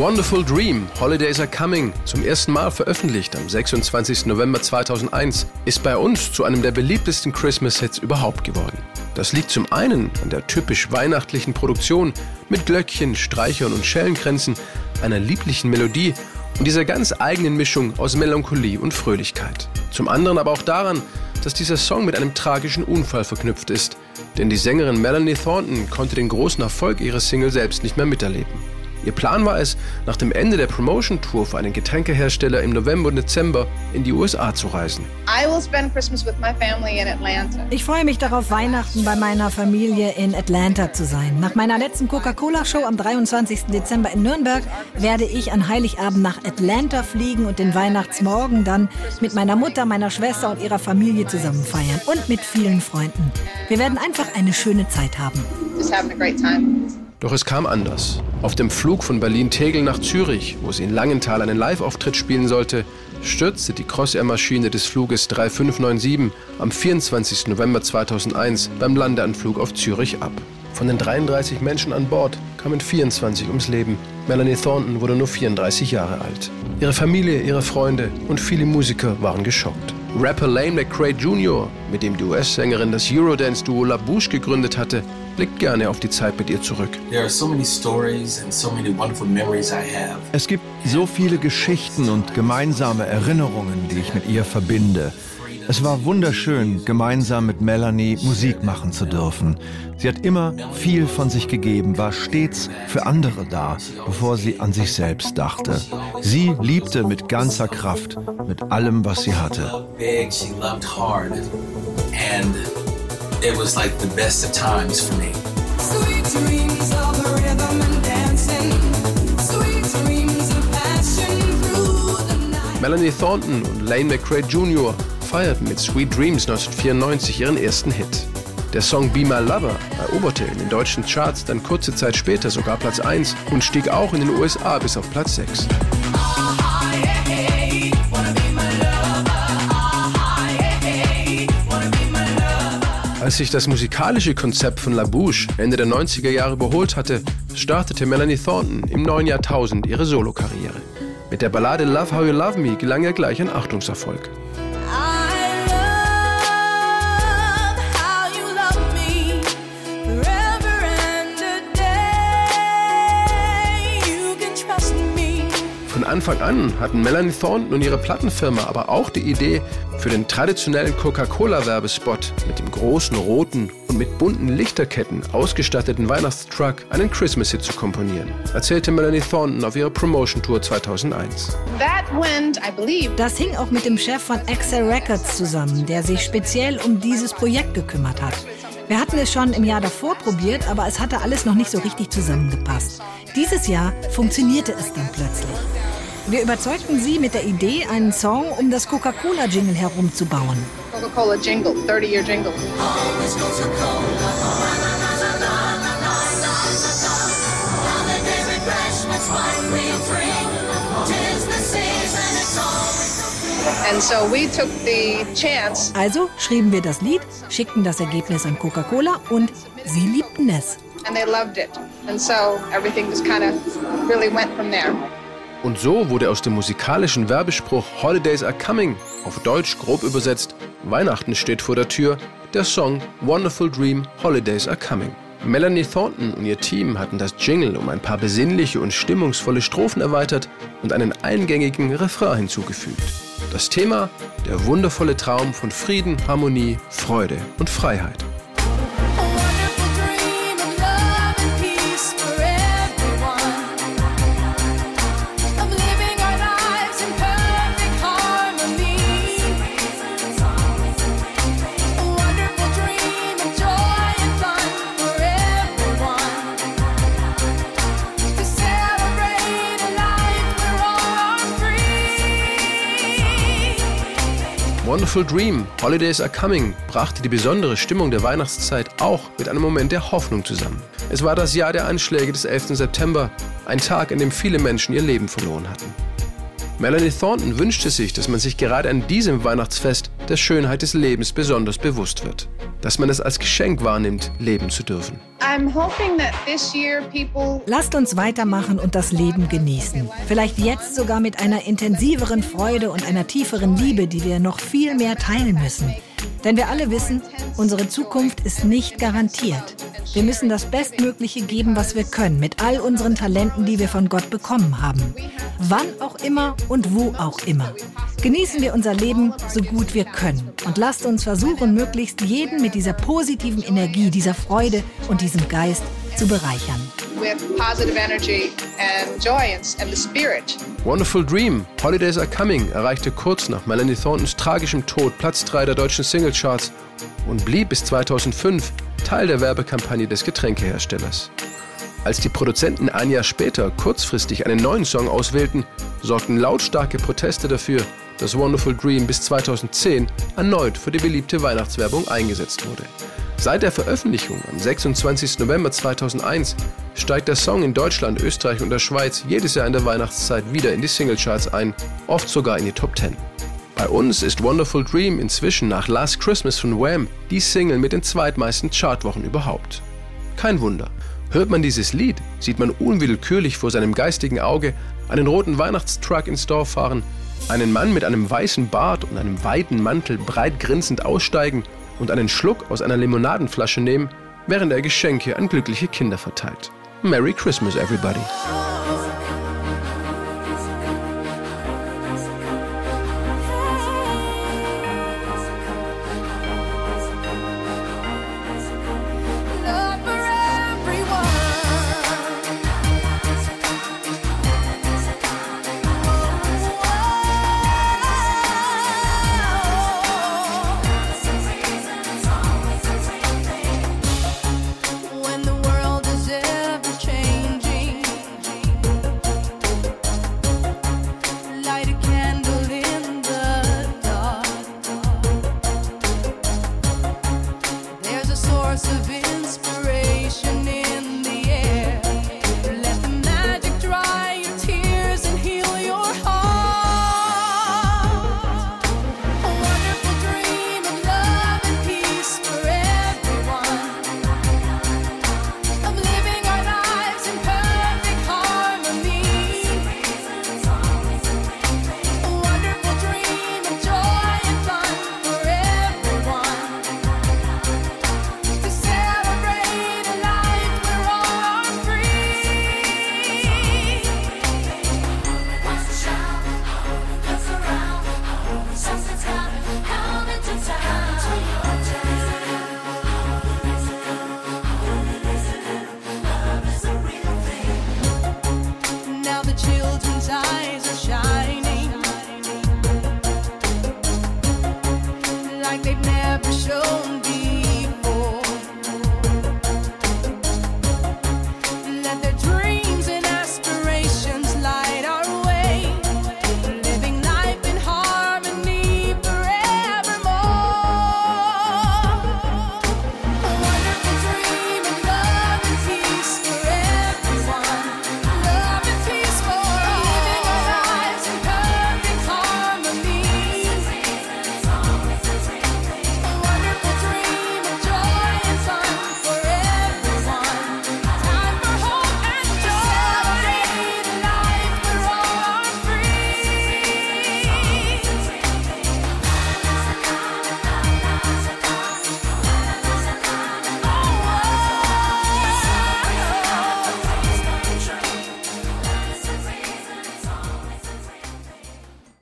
Wonderful Dream, Holidays Are Coming, zum ersten Mal veröffentlicht am 26. November 2001, ist bei uns zu einem der beliebtesten Christmas-Hits überhaupt geworden. Das liegt zum einen an der typisch weihnachtlichen Produktion mit Glöckchen, Streichern und Schellenkränzen, einer lieblichen Melodie und dieser ganz eigenen Mischung aus Melancholie und Fröhlichkeit. Zum anderen aber auch daran, dass dieser Song mit einem tragischen Unfall verknüpft ist, denn die Sängerin Melanie Thornton konnte den großen Erfolg ihrer Single selbst nicht mehr miterleben. Ihr Plan war es, nach dem Ende der Promotion Tour für einen Getränkehersteller im November und Dezember in die USA zu reisen. Ich freue mich darauf, Weihnachten bei meiner Familie in Atlanta zu sein. Nach meiner letzten Coca-Cola-Show am 23. Dezember in Nürnberg werde ich an Heiligabend nach Atlanta fliegen und den Weihnachtsmorgen dann mit meiner Mutter, meiner Schwester und ihrer Familie zusammen feiern und mit vielen Freunden. Wir werden einfach eine schöne Zeit haben. Just having a great time. Doch es kam anders. Auf dem Flug von Berlin-Tegel nach Zürich, wo sie in Langenthal einen Live-Auftritt spielen sollte, stürzte die Crossair-Maschine des Fluges 3597 am 24. November 2001 beim Landeanflug auf Zürich ab. Von den 33 Menschen an Bord kamen 24 ums Leben. Melanie Thornton wurde nur 34 Jahre alt. Ihre Familie, ihre Freunde und viele Musiker waren geschockt. Rapper Lane McCray Jr., mit dem die US-Sängerin das Eurodance-Duo La Bouche gegründet hatte, blickt gerne auf die Zeit mit ihr zurück. Es gibt so viele Geschichten und gemeinsame Erinnerungen, die ich mit ihr verbinde. Es war wunderschön, gemeinsam mit Melanie Musik machen zu dürfen. Sie hat immer viel von sich gegeben, war stets für andere da, bevor sie an sich selbst dachte. Sie liebte mit ganzer Kraft, mit allem, was sie hatte. It was like the best of times for me. Sweet dreams of rhythm and dancing. Melanie Thornton und Lane McRae Jr feierten mit Sweet Dreams 1994 ihren ersten Hit. Der Song Be My Lover eroberte in den deutschen Charts dann kurze Zeit später sogar Platz 1 und stieg auch in den USA bis auf Platz 6. Als sich das musikalische Konzept von La Bouche Ende der 90er Jahre überholt hatte, startete Melanie Thornton im neuen Jahrtausend ihre Solokarriere. Mit der Ballade Love How You Love Me gelang ihr gleich ein Achtungserfolg. Anfang an hatten Melanie Thornton und ihre Plattenfirma aber auch die Idee, für den traditionellen Coca-Cola-Werbespot mit dem großen roten und mit bunten Lichterketten ausgestatteten Weihnachtstruck einen Christmas-Hit zu komponieren, erzählte Melanie Thornton auf ihrer Promotion-Tour 2001. Das hing auch mit dem Chef von Excel Records zusammen, der sich speziell um dieses Projekt gekümmert hat. Wir hatten es schon im Jahr davor probiert, aber es hatte alles noch nicht so richtig zusammengepasst. Dieses Jahr funktionierte es dann plötzlich. Wir überzeugten sie mit der Idee, einen Song um das Coca-Cola-Jingle herumzubauen. Coca-Cola Jingle, 30-year Jingle. Also schrieben wir das Lied, schickten das Ergebnis an Coca-Cola und sie liebten es. And they loved it. And so everything just kind of really went from there. Und so wurde aus dem musikalischen Werbespruch Holidays are coming, auf Deutsch grob übersetzt, Weihnachten steht vor der Tür, der Song Wonderful Dream Holidays are coming. Melanie Thornton und ihr Team hatten das Jingle um ein paar besinnliche und stimmungsvolle Strophen erweitert und einen eingängigen Refrain hinzugefügt. Das Thema der wundervolle Traum von Frieden, Harmonie, Freude und Freiheit. Wonderful Dream, Holidays Are Coming brachte die besondere Stimmung der Weihnachtszeit auch mit einem Moment der Hoffnung zusammen. Es war das Jahr der Anschläge des 11. September, ein Tag, an dem viele Menschen ihr Leben verloren hatten. Melanie Thornton wünschte sich, dass man sich gerade an diesem Weihnachtsfest der Schönheit des Lebens besonders bewusst wird. Dass man es als Geschenk wahrnimmt, leben zu dürfen. Lasst uns weitermachen und das Leben genießen. Vielleicht jetzt sogar mit einer intensiveren Freude und einer tieferen Liebe, die wir noch viel mehr teilen müssen. Denn wir alle wissen, unsere Zukunft ist nicht garantiert. Wir müssen das Bestmögliche geben, was wir können, mit all unseren Talenten, die wir von Gott bekommen haben. Wann auch immer und wo auch immer. Genießen wir unser Leben so gut wir können und lasst uns versuchen, möglichst jeden mit dieser positiven Energie, dieser Freude und diesem Geist zu bereichern. Wonderful Dream, Holidays Are Coming erreichte kurz nach Melanie Thorntons tragischem Tod Platz 3 der deutschen Singlecharts und blieb bis 2005 Teil der Werbekampagne des Getränkeherstellers. Als die Produzenten ein Jahr später kurzfristig einen neuen Song auswählten, sorgten lautstarke Proteste dafür, dass Wonderful Dream bis 2010 erneut für die beliebte Weihnachtswerbung eingesetzt wurde. Seit der Veröffentlichung am 26. November 2001 steigt der Song in Deutschland, Österreich und der Schweiz jedes Jahr in der Weihnachtszeit wieder in die Singlecharts ein, oft sogar in die Top 10. Bei uns ist Wonderful Dream inzwischen nach Last Christmas von Wham die Single mit den zweitmeisten Chartwochen überhaupt. Kein Wunder. Hört man dieses Lied, sieht man unwillkürlich vor seinem geistigen Auge einen roten Weihnachtstruck ins Dorf fahren, einen Mann mit einem weißen Bart und einem weiten Mantel breit grinsend aussteigen und einen Schluck aus einer Limonadenflasche nehmen, während er Geschenke an glückliche Kinder verteilt. Merry Christmas, everybody!